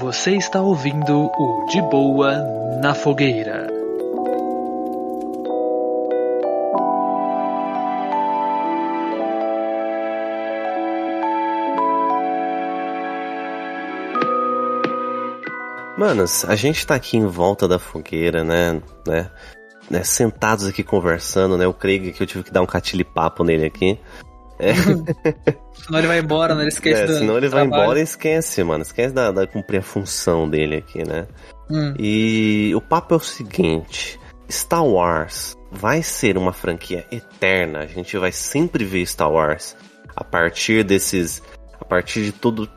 Você está ouvindo o De Boa na Fogueira. Manos, a gente tá aqui em volta da fogueira, né? né? né, Sentados aqui conversando, né? O Craig que eu tive que dar um catilipapo nele aqui. É. senão ele vai embora, né? Ele esquece é, do senão ele vai embora e esquece, mano. Esquece da, da cumprir a função dele aqui, né? Hum. E o papo é o seguinte: Star Wars vai ser uma franquia eterna. A gente vai sempre ver Star Wars a partir desses. A partir de tudo.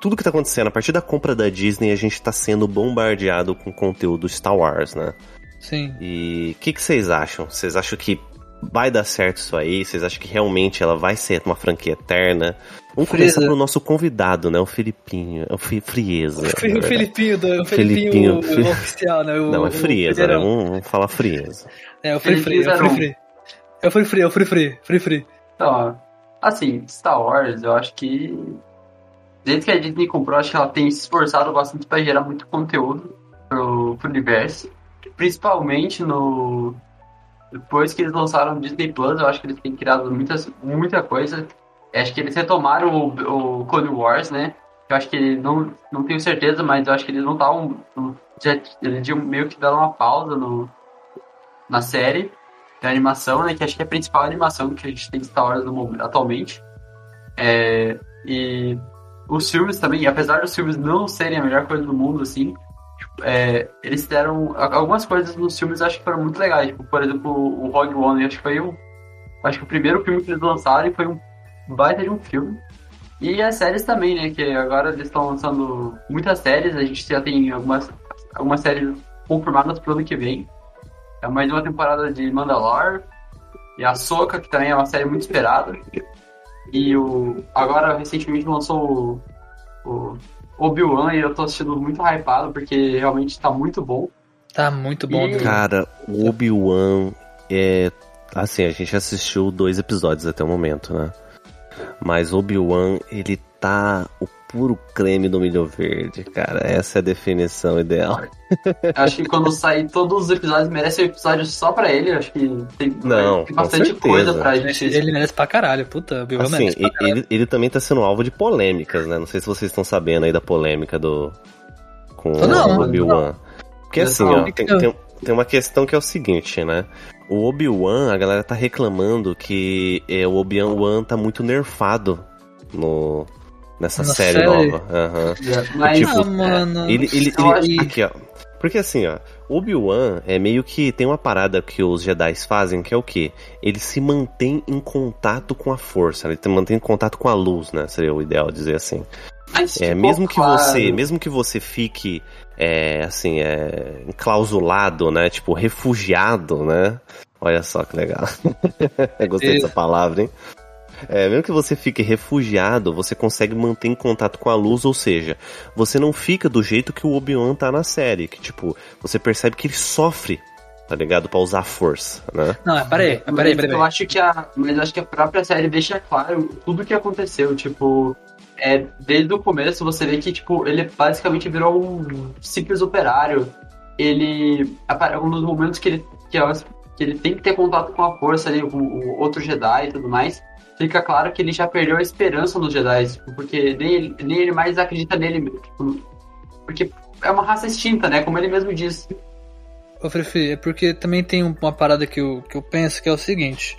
Tudo que tá acontecendo, a partir da compra da Disney, a gente tá sendo bombardeado com conteúdo Star Wars, né? Sim. E o que, que vocês acham? Vocês acham que vai dar certo isso aí? Vocês acham que realmente ela vai ser uma franquia eterna? Vamos Frieza. começar pelo nosso convidado, né? O Filipinho. É o Fi- Frieza. O Fi- o. Filipinho, do, o Filipinho, Filipinho, o- Fi- o oficial, né? O, Não, é Frieza, né? Vamos, vamos falar Frieza. É, o Free Free, é o Free. Free. É o Free Free, é o Free Free, Free Free. Então, assim, Star Wars, eu acho que. Desde que a Disney comprou, acho que ela tem se esforçado bastante para gerar muito conteúdo pro, pro universo. Principalmente no. Depois que eles lançaram o Disney Plus, eu acho que eles têm criado muitas, muita coisa. Acho que eles retomaram o, o Clone Wars, né? Eu acho que não, não tenho certeza, mas eu acho que eles não estavam. Já, eles meio que dado uma pausa no, na série da animação, né? Que acho que é a principal animação que a gente tem de Star Wars no atualmente. É, e os filmes também, apesar dos filmes não serem a melhor coisa do mundo, assim, é, eles deram algumas coisas nos filmes acho que foram muito legais. Tipo, por exemplo, o Rogue One, acho que foi o, acho que o primeiro filme que eles lançaram e foi um baita de um filme. E as séries também, né? Que agora eles estão lançando muitas séries, a gente já tem algumas, algumas séries confirmadas pro ano que vem. É mais uma temporada de Mandalore. E a Soca, que também é uma série muito esperada. E o agora recentemente lançou o, o Obi-Wan e eu tô assistindo muito hypado porque realmente tá muito bom. Tá muito bom. E-. Cara, o Obi-Wan é. Assim, a gente assistiu dois episódios até o momento, né? Mas Obi-Wan, ele tá o puro creme do milho verde, cara. Essa é a definição ideal. Acho que quando sair todos os episódios, merece um episódio só pra ele. Acho que tem, Não, tem bastante certeza. coisa pra gente. Ele merece pra caralho, puta. O Bill Assim, merece pra caralho. ele, ele também tá sendo alvo de polêmicas, né? Não sei se vocês estão sabendo aí da polêmica do. Com não, o Obi-Wan. Porque assim, Não, ó, que tem, que eu- tem, tem uma questão que é o seguinte, né? O Obi-Wan, a galera tá reclamando que é, o Obi-Wan tá muito nerfado no, nessa Na série, série? nova. Aham. Mas tipo, ah, mano. Ele, ele, ele- aqui, ó. Porque assim, ó, Obi-Wan é meio que tem uma parada que os Jedi fazem, que é o quê? Ele se mantém em contato com a força, né? ele se mantém em contato com a luz, né? Seria o ideal dizer assim. mas É, ficou mesmo que claro. você, mesmo que você fique é, assim, é, enclausulado, né? Tipo, refugiado, né? Olha só que legal. Gostei dessa palavra, hein? É, mesmo que você fique refugiado, você consegue manter em contato com a luz, ou seja, você não fica do jeito que o Obi-Wan tá na série, que tipo, você percebe que ele sofre, tá ligado? Pra usar a força, né? Não, é, peraí, peraí, peraí. Eu acho que a, mas eu acho que a própria série deixa claro tudo o que aconteceu. Tipo, é, desde o começo você vê que tipo ele basicamente virou um simples operário. Ele, um dos momentos que ele que, que ele tem que ter contato com a força ali, com o outro Jedi e tudo mais. Fica claro que ele já perdeu a esperança nos Jedi, tipo, porque nem ele, nem ele mais acredita nele, tipo, porque é uma raça extinta, né? Como ele mesmo disse. Ô, Frefe, é porque também tem um- uma parada que eu, que eu penso que é o seguinte.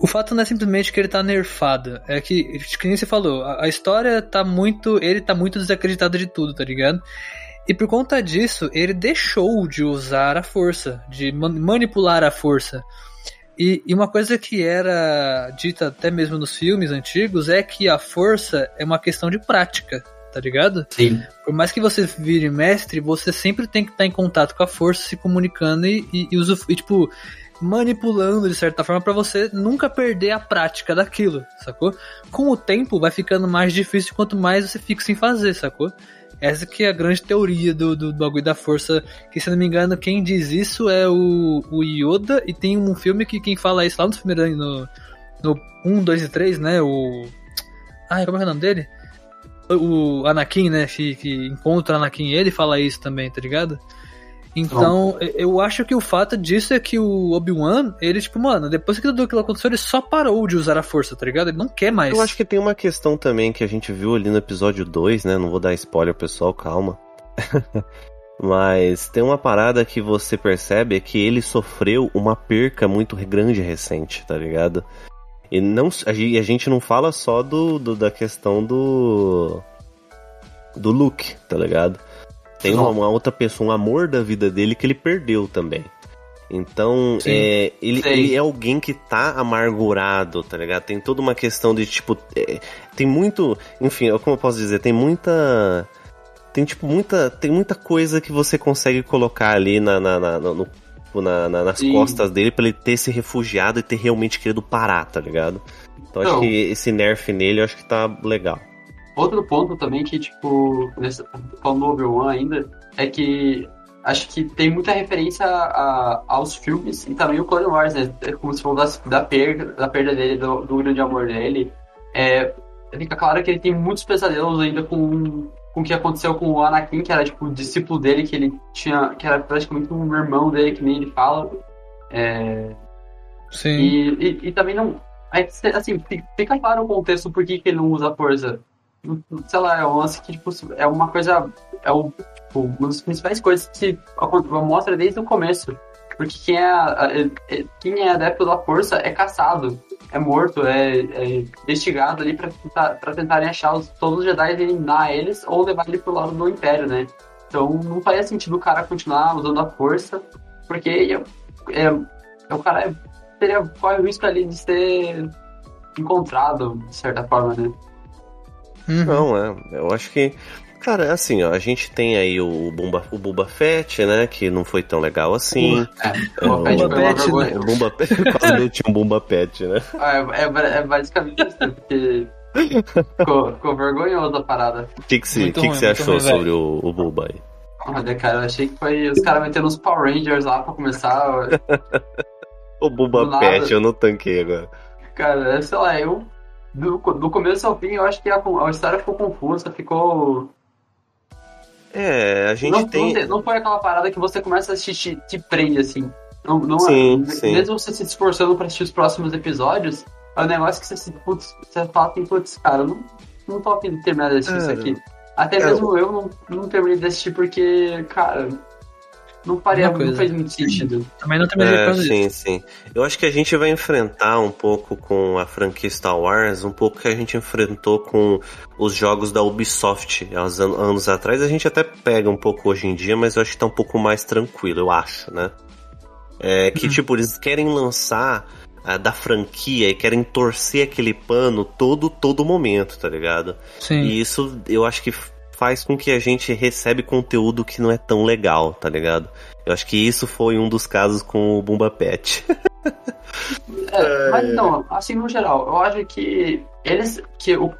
O fato não é simplesmente que ele tá nerfado. É que, que nem você falou, a, a história tá muito. Ele tá muito desacreditado de tudo, tá ligado? E por conta disso, ele deixou de usar a força, de man- manipular a força. E, e uma coisa que era dita até mesmo nos filmes antigos é que a força é uma questão de prática, tá ligado? Sim. Por mais que você vire mestre, você sempre tem que estar em contato com a força, se comunicando e, e, e, e, tipo, manipulando de certa forma pra você nunca perder a prática daquilo, sacou? Com o tempo vai ficando mais difícil quanto mais você fica sem fazer, sacou? Essa que é a grande teoria do, do bagulho da força, que se não me engano, quem diz isso é o, o Yoda, e tem um filme que quem fala isso lá no filme no, no 1, 2 e 3, né? O. Ai, como é é o nome dele? o Anakin, né, que, que encontra o Anakin, ele fala isso também, tá ligado? Então, eu acho que o fato disso é que o Obi-Wan, ele, tipo, mano, depois que tudo aquilo aconteceu, ele só parou de usar a força, tá ligado? Ele não quer mais. Eu acho que tem uma questão também que a gente viu ali no episódio 2, né? Não vou dar spoiler, pessoal, calma. Mas tem uma parada que você percebe é que ele sofreu uma perca muito grande recente, tá ligado? E não, a gente não fala só do, do da questão do. do Luke, tá ligado? Tem uma, uma, outra pessoa, um amor da vida dele que ele perdeu também. Então, é, ele, ele, é alguém que tá amargurado, tá ligado? Tem toda uma questão de, tipo, é, tem muito, enfim, é como eu posso dizer, tem muita tem tipo muita tem muita coisa que você consegue colocar ali na, na, na no, na, na, nas Sim. costas dele para ele ter se refugiado e ter realmente querido parar, tá ligado? Então Não. acho que esse nerf nele eu acho que tá legal. Outro ponto também que, tipo, falando do Obi-Wan ainda, é que acho que tem muita referência a, aos filmes e também o Clone Wars, né? É como se falou da, da, perda, da perda dele, do, do grande amor dele. É, fica claro que ele tem muitos pesadelos ainda com com o que aconteceu com o Anakin, que era tipo o discípulo dele, que ele tinha. que era praticamente um irmão dele, que nem ele fala. É... Sim. E, e, e, também não. Assim, fica claro o contexto por que, que ele não usa a força. Sei lá, é um lance que tipo, é uma coisa. É o, tipo, uma das principais coisas que mostra desde o começo. Porque quem é, é, quem é adepto da força é caçado é morto, é, é investigado ali pra, pra tentarem achar os, todos os Jedi eliminar eles ou levar ele pro lado do Império, né? Então não faria sentido o cara continuar usando a força, porque é, é, é o cara é, teria, corre o risco ali de ser encontrado, de certa forma, né? Uhum. Não, é. Eu acho que Cara, é assim, ó, a gente tem aí o Bomba, o Boba Fett, né, que não foi tão legal assim. É, o Bomba Pet, né? O Bomba Pet, quase não tinha um Bomba Pet, né? Ah, é, é, é basicamente isso, porque ficou, ficou vergonhoso a parada. O que que você que que achou ruim, sobre o, o Boba aí? Olha, cara, eu achei que foi os caras metendo os Power Rangers lá pra começar. o Boba Pet, eu não tanquei agora. Cara, sei lá, eu do, do começo ao fim, eu acho que a, a história ficou confusa, ficou é, a gente não, tem. Não, não foi aquela parada que você começa a assistir, te, te prende assim. Não, não sim, é, sim. Mesmo você se esforçando pra assistir os próximos episódios, é um negócio que você se. Putz, você fala assim, putz, cara, eu não, não tô afim de terminar de assistir é, isso aqui. Até é, mesmo eu não, não terminei de assistir porque, cara, não faria, não fez muito sentido. Também não terminei é, Sim, sim. Eu acho que a gente vai enfrentar um pouco com a franquia Star Wars, um pouco que a gente enfrentou com os jogos da Ubisoft há anos atrás. A gente até pega um pouco hoje em dia, mas eu acho que tá um pouco mais tranquilo, eu acho, né? É, que, hum. tipo, eles querem lançar uh, da franquia e querem torcer aquele pano todo, todo momento, tá ligado? Sim. E isso eu acho que faz com que a gente recebe conteúdo que não é tão legal, tá ligado? Eu acho que isso foi um dos casos com o Bumba Pet. é, mas não, assim no geral, eu acho que eles que o,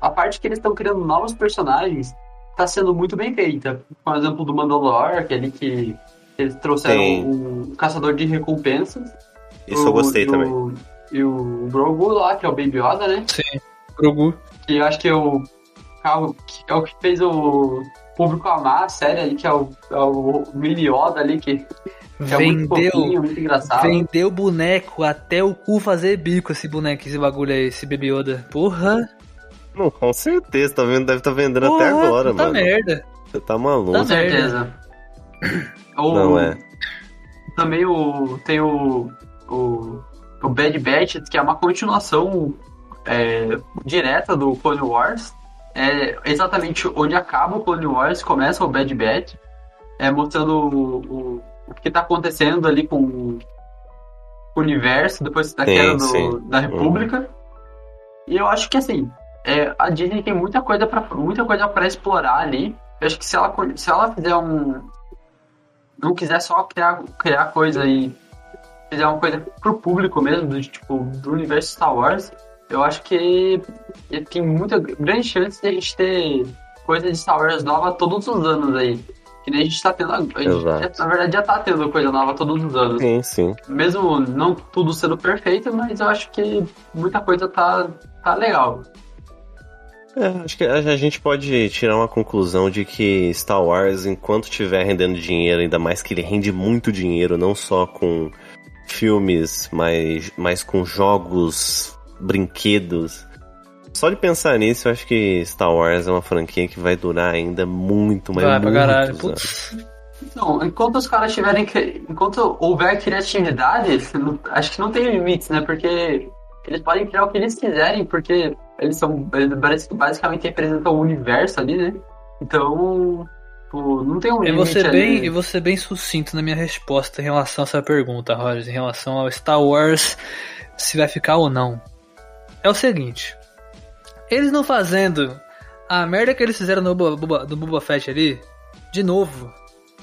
a parte que eles estão criando novos personagens tá sendo muito bem feita. Por exemplo, do Mandalor, aquele que eles trouxeram um caçador de recompensas. Isso o, eu gostei também. e o Grogu lá, que é o Baby Yoda, né? Sim, Grogu. Que eu acho que o que é o que fez o público amar a série ali, que é o, é o Mini Yoda ali, que, que vendeu, é muito fofinho, muito engraçado. Vendeu boneco até o cu fazer bico esse boneco, esse bagulho aí, esse Baby Yoda. Porra! Não, com certeza, tá vendo, deve estar tá vendendo Porra, até agora, tá mano. merda. Você tá maluco. Com certeza. o, Não é. Também o, tem o, o, o Bad Batch, que é uma continuação é, direta do Clone Wars, é exatamente onde acaba o Clone Wars, começa o Bad Batch, é, mostrando o, o, o que está acontecendo ali com o universo depois da queda do, da República. Uhum. E eu acho que assim, é, a Disney tem muita coisa para muita coisa para explorar ali. Eu acho que se ela se ela fizer um não quiser só criar criar coisa e fizer uma coisa pro público mesmo, do, tipo do universo Star Wars, eu acho que tem muita grande chance de a gente ter coisa de Star Wars nova todos os anos aí. Que nem a gente tá tendo. A gente, na verdade, já tá tendo coisa nova todos os anos. Sim, sim. Mesmo não tudo sendo perfeito, mas eu acho que muita coisa tá, tá legal. É, acho que a gente pode tirar uma conclusão de que Star Wars, enquanto estiver rendendo dinheiro, ainda mais que ele rende muito dinheiro, não só com filmes, mas, mas com jogos, brinquedos. Só de pensar nisso, eu acho que Star Wars é uma franquia que vai durar ainda muito, mas Vai pra caralho. anos. Putz. Então, enquanto os caras tiverem. Enquanto houver criatividade, não- acho que não tem limites, né? Porque eles podem criar o que eles quiserem, porque eles são. Eles basic- basicamente representam o universo ali, né? Então. Tipo, não tem um Eu limite vou, ser ali. bem, eu vou ser bem sucinto na minha resposta em relação a essa pergunta, Rogers, em relação ao Star Wars, se vai ficar ou não. É o seguinte: eles não fazendo a merda que eles fizeram no Boba, do Boba Fett ali, de novo.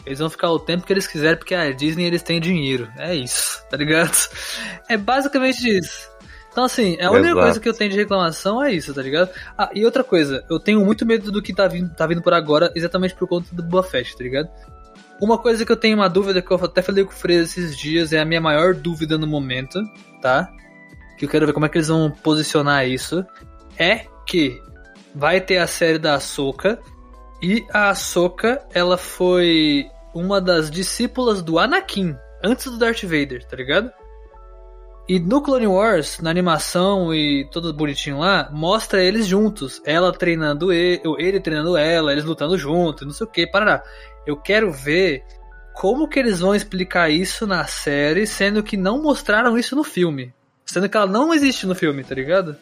Eles vão ficar o tempo que eles quiserem, porque a Disney eles têm dinheiro. É isso, tá ligado? É basicamente isso. Então, assim, a única Exato. coisa que eu tenho de reclamação é isso, tá ligado? Ah, e outra coisa, eu tenho muito medo do que tá vindo, tá vindo por agora, exatamente por conta do Boba Fett, tá ligado? Uma coisa que eu tenho uma dúvida, que eu até falei com o Freire esses dias, é a minha maior dúvida no momento, tá? Que eu quero ver como é que eles vão posicionar isso. É que vai ter a série da Ahsoka, e a Ahsoka, ela foi uma das discípulas do Anakin, antes do Darth Vader, tá ligado? E no Clone Wars, na animação e tudo bonitinho lá, mostra eles juntos. Ela treinando ele, ele treinando ela, eles lutando juntos, não sei o que, parará. Eu quero ver como que eles vão explicar isso na série, sendo que não mostraram isso no filme. Sendo que ela não existe no filme, tá ligado?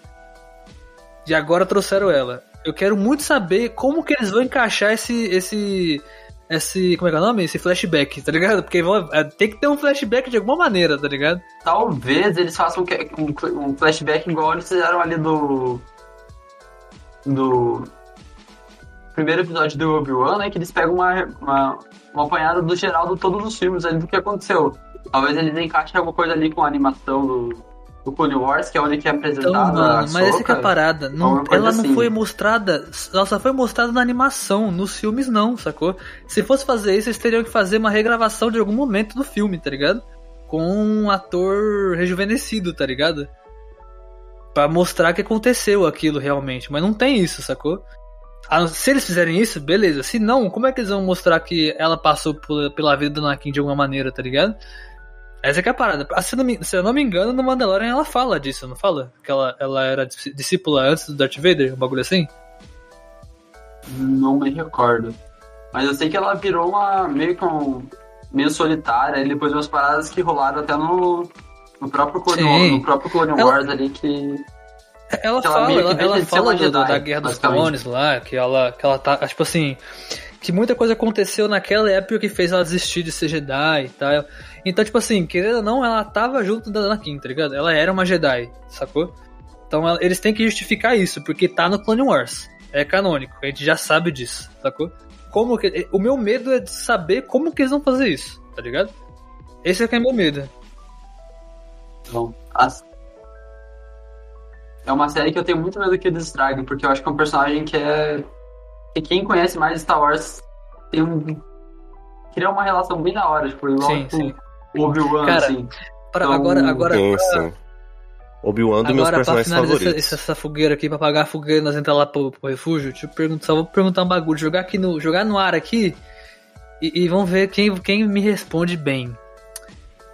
E agora trouxeram ela. Eu quero muito saber como que eles vão encaixar esse. esse. esse. como é que é o nome? Esse flashback, tá ligado? Porque vão- é, tem que ter um flashback de alguma maneira, tá ligado? Talvez eles façam um, um flashback igual eles fizeram ali do. Do. Primeiro episódio do Obi-Wan, né? Que eles pegam uma, uma, uma apanhada do geral de todos os filmes ali do que aconteceu. Talvez eles encaixem alguma coisa ali com a animação do, do Clone Wars, que é onde que é apresentada Então, mano, mas essa que é a parada. Não, ela não assim. foi mostrada. Ela só foi mostrada na animação, nos filmes não, sacou? Se fosse fazer isso, eles teriam que fazer uma regravação de algum momento do filme, tá ligado? Com um ator rejuvenescido, tá ligado? Pra mostrar que aconteceu aquilo realmente. Mas não tem isso, sacou? Ah, Se eles fizerem isso, beleza. Se não, como é que eles vão mostrar que ela passou pela vida do Anakin de alguma maneira, tá ligado? Essa que é a parada. Ah, Se eu, não me, se eu não me engano, no Mandalorian ela fala disso, não fala? Que ela, ela era dis- discípula antes do Darth Vader, um bagulho assim? Não me recordo. Mas eu sei que ela virou uma meio que um, meio solitária, e depois umas paradas que rolaram até no, no próprio Clone, Sim. No próprio Clone Ela- Wars ali que. Ela ela fala, ela, ela fala do- Jedi, da Guerra dos. Clones lá, que ela, que ela tá, tipo assim, que muita coisa aconteceu naquela época que fez ela desistir de ser Jedi e tal. Então, tipo assim, querendo ou não, ela tava junto da Anakin, tá ligado? Ela era uma Jedi, sacou? Então ela- eles têm que justificar isso, porque tá no Clone Wars. É canônico, a gente já sabe disso, sacou? Como que, o meu medo é de saber como que eles vão fazer isso, tá ligado? Esse é que é meu medo. Bom, as- É uma série que eu tenho muito medo que eles estraguem, porque eu acho que é um personagem que é. Que quem conhece mais Star Wars tem um. cria uma relação bem da hora, tipo, igual Sim, tipo, sim. o Obi-Wan, Cara, assim. Pra, Então, agora, agora, Sim, sim. Obi-Wan dos meus Agora, pra personagens finalizar essa, favoritos. essa, essa fogueira aqui, pra apagar a fogueira e nós entrar lá pro, pro refúgio, deixa eu perguntar, só vou perguntar um bagulho, jogar aqui no, jogar no ar aqui e, e vamos ver quem, quem me responde bem.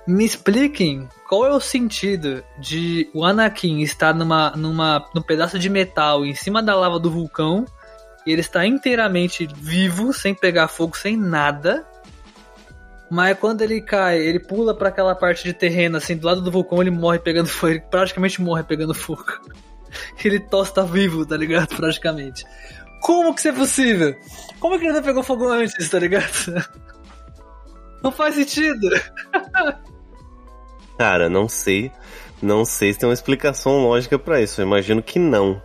Me expliquem qual é o sentido de o Anakin estar numa, numa, num pedaço de metal em cima da lava do vulcão e ele está inteiramente vivo, sem pegar fogo, sem nada. Mas quando ele cai, ele pula pra aquela parte de terreno, assim, do lado do vulcão, ele morre pegando fogo. Ele praticamente morre pegando fogo. Ele tosta vivo, tá ligado? Praticamente. Como que isso é possível? Como que ele não pegou fogo antes, tá ligado? Não faz sentido. Cara, não sei. Não sei se tem uma explicação lógica pra isso. Eu imagino que não.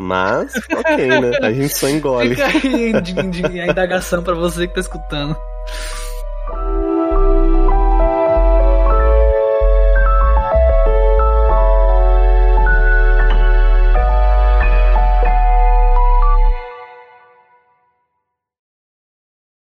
Mas, ok, né? A gente só engole. Fica aí a, indagação pra você que tá escutando.